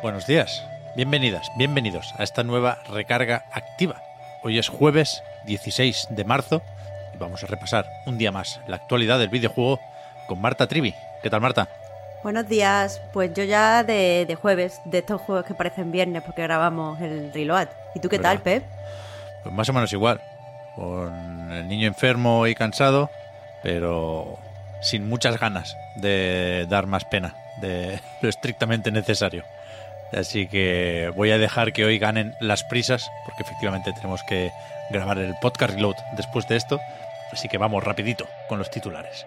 Buenos días, bienvenidas, bienvenidos a esta nueva recarga activa. Hoy es jueves 16 de marzo y vamos a repasar un día más la actualidad del videojuego con Marta Trivi. ¿Qué tal, Marta? Buenos días, pues yo ya de, de jueves, de estos juegos que parecen viernes porque grabamos el Reload. ¿Y tú qué tal. Pep? Pues más o menos igual, con el niño enfermo y cansado, pero sin muchas ganas de dar más pena de lo estrictamente necesario. Así que voy a dejar que hoy ganen las prisas, porque efectivamente tenemos que grabar el podcast reload después de esto. Así que vamos rapidito con los titulares.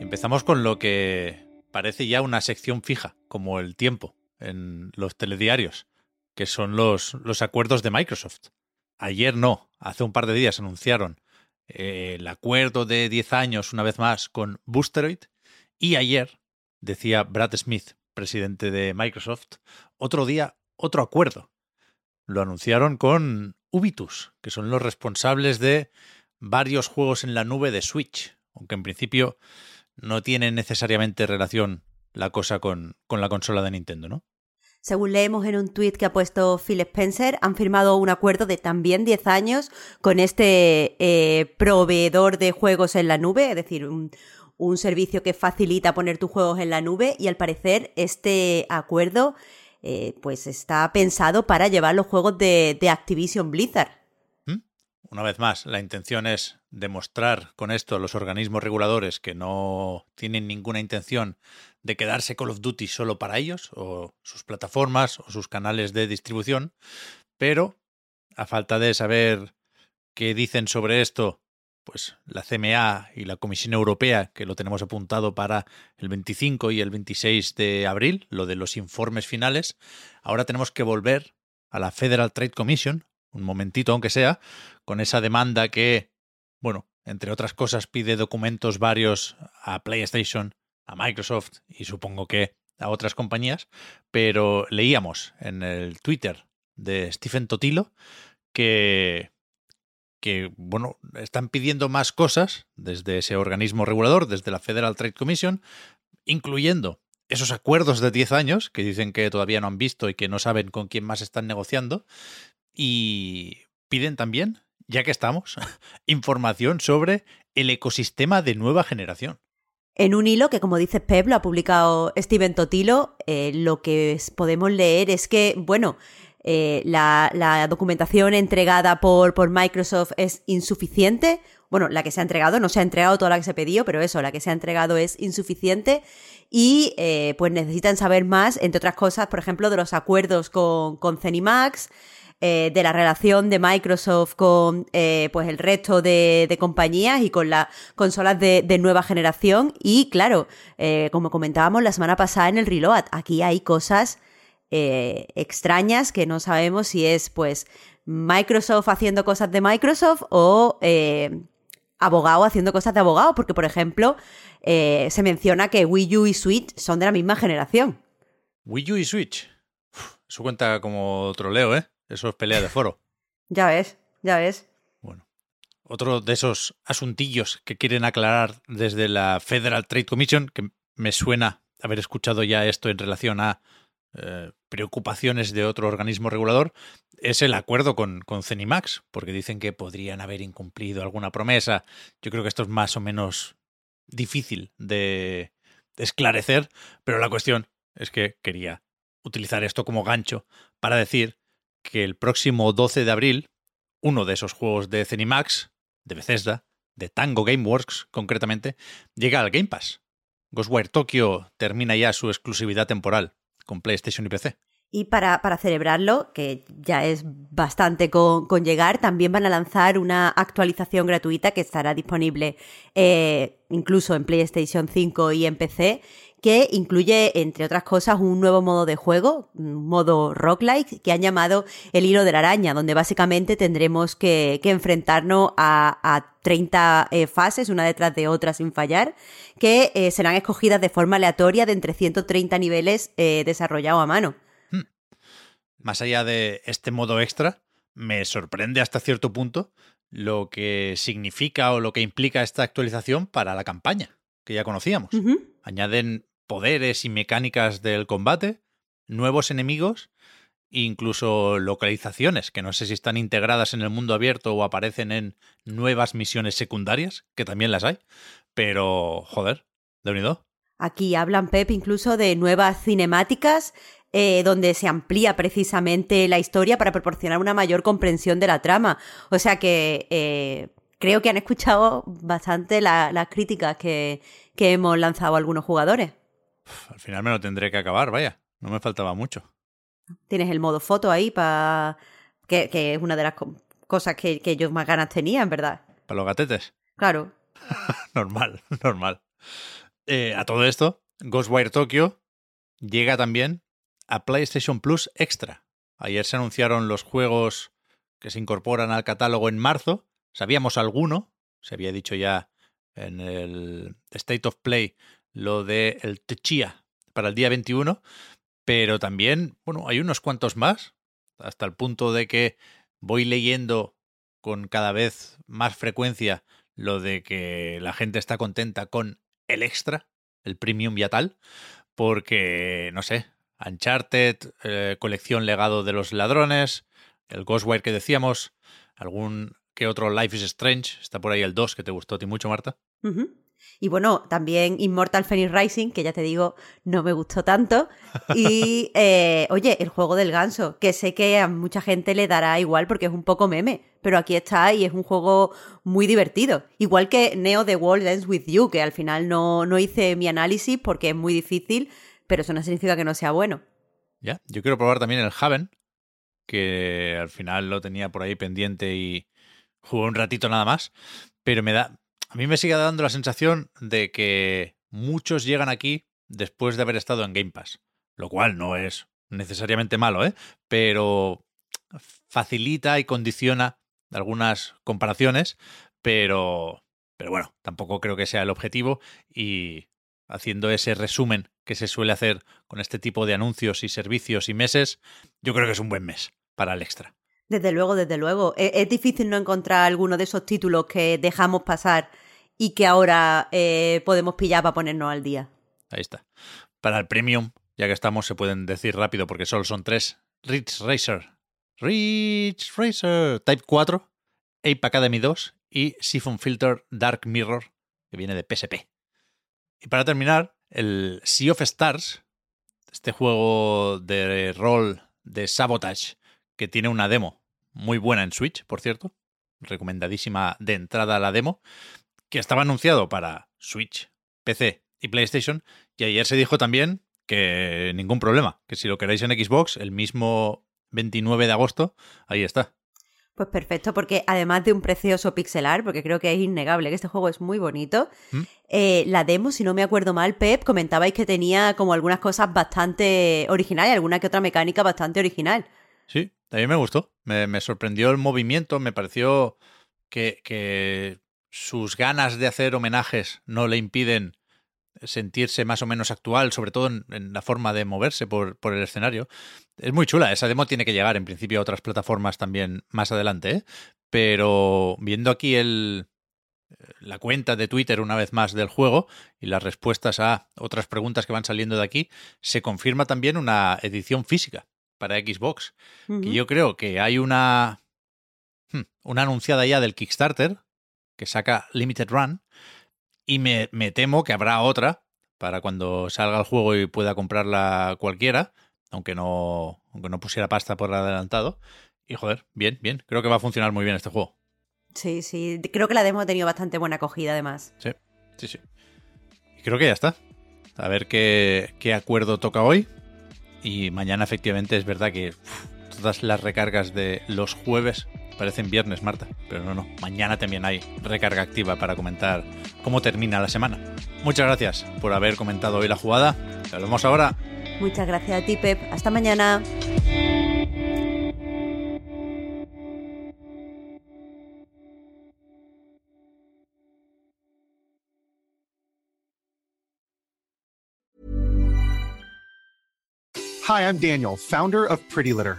Empezamos con lo que parece ya una sección fija, como el tiempo, en los telediarios, que son los, los acuerdos de Microsoft. Ayer no, hace un par de días anunciaron eh, el acuerdo de 10 años, una vez más, con Boosteroid, y ayer, decía Brad Smith, presidente de Microsoft, otro día, otro acuerdo. Lo anunciaron con Ubitus, que son los responsables de varios juegos en la nube de Switch, aunque en principio no tiene necesariamente relación la cosa con, con la consola de Nintendo, ¿no? Según leemos en un tuit que ha puesto Phil Spencer, han firmado un acuerdo de también 10 años con este eh, proveedor de juegos en la nube, es decir, un, un servicio que facilita poner tus juegos en la nube y al parecer este acuerdo eh, pues está pensado para llevar los juegos de, de Activision Blizzard. Una vez más, la intención es demostrar con esto a los organismos reguladores que no tienen ninguna intención de quedarse Call of Duty solo para ellos, o sus plataformas, o sus canales de distribución, pero a falta de saber qué dicen sobre esto, pues la CMA y la Comisión Europea, que lo tenemos apuntado para el 25 y el 26 de abril, lo de los informes finales, ahora tenemos que volver a la Federal Trade Commission, un momentito aunque sea, con esa demanda que, bueno, entre otras cosas pide documentos varios a PlayStation, a Microsoft y supongo que a otras compañías, pero leíamos en el Twitter de Stephen Totilo que, que bueno, están pidiendo más cosas desde ese organismo regulador, desde la Federal Trade Commission, incluyendo esos acuerdos de 10 años que dicen que todavía no han visto y que no saben con quién más están negociando, y piden también, ya que estamos, información sobre el ecosistema de nueva generación. En un hilo que, como dice Pep, lo ha publicado Steven Totilo, eh, lo que podemos leer es que, bueno, eh, la, documentación entregada por, Microsoft es insuficiente. Bueno, la que se ha entregado, no se ha entregado toda la que se pidió, pero eso, la que se ha entregado es insuficiente. Y eh, pues necesitan saber más, entre otras cosas, por ejemplo, de los acuerdos con, con Zenimax, eh, de la relación de Microsoft con eh, pues el resto de, compañías y con las consolas de, nueva generación. Y claro, eh, como comentábamos la semana pasada en el Reload, aquí hay cosas extrañas que no sabemos si es pues Microsoft haciendo cosas de Microsoft o abogado haciendo cosas de abogado, porque por ejemplo se menciona que Wii U y Switch son de la misma generación. Wii U y Switch. Eso cuenta como troleo, ¿eh? Eso es pelea de foro. Ya ves, ya ves. Bueno, otro de esos asuntillos que quieren aclarar desde la Federal Trade Commission, que me suena haber escuchado ya esto en relación a eh, preocupaciones de otro organismo regulador, es el acuerdo con, con Cenimax, porque dicen que podrían haber incumplido alguna promesa. Yo creo que esto es más o menos difícil de esclarecer, pero la cuestión es que quería utilizar esto como gancho para decir que el próximo 12 de abril uno de esos juegos de Zenimax, de Bethesda, de Tango Gameworks concretamente, llega al Game Pass. Ghostwire Tokyo termina ya su exclusividad temporal con PlayStation y PC. Y para, para celebrarlo, que ya es bastante con, con, llegar, también van a lanzar una actualización gratuita que estará disponible eh, incluso en PlayStation 5 y en PC, que incluye, entre otras cosas, un nuevo modo de juego, un modo roguelike, que han llamado el hilo de la araña, donde básicamente tendremos que, enfrentarnos a, a 30 eh, fases, una detrás de otra sin fallar, que eh, serán escogidas de forma aleatoria de entre 130 niveles eh, desarrollados a mano. Más allá de este modo extra, me sorprende hasta cierto punto lo que significa o lo que implica esta actualización para la campaña que ya conocíamos. Uh -huh. Añaden poderes y mecánicas del combate, nuevos enemigos incluso localizaciones que no sé si están integradas en el mundo abierto o aparecen en nuevas misiones secundarias, que también las hay, pero joder, de unido. Aquí hablan, Pep, incluso de nuevas cinemáticas eh, donde se amplía precisamente la historia para proporcionar una mayor comprensión de la trama. O sea que eh, creo que han escuchado bastante las la críticas que, que hemos lanzado algunos jugadores. Uf, al final me lo tendré que acabar, vaya. No me faltaba mucho. Tienes el modo foto ahí para... Que, que, es una de las co cosas que, que, yo más ganas tenía, en verdad. ¿Para los gatetes? Claro. normal, normal. Eh, a todo esto, Ghostwire Tokyo llega también a PlayStation Plus Extra. Ayer se anunciaron los juegos que se incorporan al catálogo en marzo. Sabíamos alguno, se había dicho ya en el State of Play lo de el Techia para el día 21, pero también, bueno, hay unos cuantos más, hasta el punto de que voy leyendo con cada vez más frecuencia lo de que la gente está contenta con el extra, el premium ya tal, porque, no sé, Uncharted, eh, colección legado de los ladrones, el Ghostwire que decíamos, algún que otro Life is Strange, está por ahí el 2 que te gustó a ti mucho, Marta. Uh -huh. Y bueno, también Immortal Phoenix Rising, que ya te digo, no me gustó tanto. Y eh, oye, el juego del ganso, que sé que a mucha gente le dará igual porque es un poco meme, pero aquí está y es un juego muy divertido. Igual que Neo The World Ends With You, que al final no, no hice mi análisis porque es muy difícil, pero eso no significa que no sea bueno. Ya, yo quiero probar también el Haven, que al final lo tenía por ahí pendiente y jugué un ratito nada más, pero me da, a mí me sigue dando la sensación de que muchos llegan aquí después de haber estado en Game Pass, lo cual no es necesariamente malo, ¿eh? Pero facilita y condiciona algunas comparaciones, pero, pero bueno, tampoco creo que sea el objetivo y haciendo ese resumen que se suele hacer con este tipo de anuncios y servicios y meses, yo creo que es un buen mes para el extra. Desde luego, desde luego. Es, es difícil no encontrar alguno de esos títulos que dejamos pasar y que ahora eh, podemos pillar para ponernos al día. Ahí está. Para el premium, ya que estamos, se pueden decir rápido porque solo son tres. Ridge Racer. Ridge Racer. Type 4. Ape Academy 2 y Siphon Filter Dark Mirror, que viene de PSP. Y para terminar, el Sea of Stars, este juego de rol de Sabotage, que tiene una demo muy buena en Switch, por cierto, recomendadísima de entrada la demo, que estaba anunciado para Switch, PC y PlayStation, y ayer se dijo también que ningún problema, que si lo queréis en Xbox, el mismo 29 de agosto, ahí está. Pues perfecto, porque además de un precioso pixelar, porque creo que es innegable que este juego es muy bonito, ¿Mm? eh, la demo, si no me acuerdo mal, Pep, comentabais que tenía como algunas cosas bastante originales, alguna que otra mecánica bastante original. Sí, a mí me gustó, me, me sorprendió el movimiento, me pareció que, que sus ganas de hacer homenajes no le impiden sentirse más o menos actual, sobre todo en, en la forma de moverse por, por, el escenario. Es muy chula, esa demo tiene que llegar en principio a otras plataformas también más adelante, ¿eh? pero viendo aquí el, la cuenta de Twitter una vez más del juego y las respuestas a otras preguntas que van saliendo de aquí, se confirma también una edición física para Xbox. Uh -huh. Y yo creo que hay una, hmm, una anunciada ya del Kickstarter que saca Limited Run y me, me, temo que habrá otra para cuando salga el juego y pueda comprarla cualquiera, aunque no, aunque no pusiera pasta por adelantado. Y joder, bien, bien. Creo que va a funcionar muy bien este juego. Sí, sí. Creo que la demo ha tenido bastante buena acogida además. Sí, sí, sí. Y creo que ya está. A ver qué, qué acuerdo toca hoy. Y mañana efectivamente es verdad que todas las recargas de los jueves parecen viernes, Marta. Pero no, no. Mañana también hay recarga activa para comentar cómo termina la semana. Muchas gracias por haber comentado hoy la jugada. Te vemos ahora. Muchas gracias a ti, Pep. Hasta mañana. Hi, I'm Daniel, founder of Pretty Litter.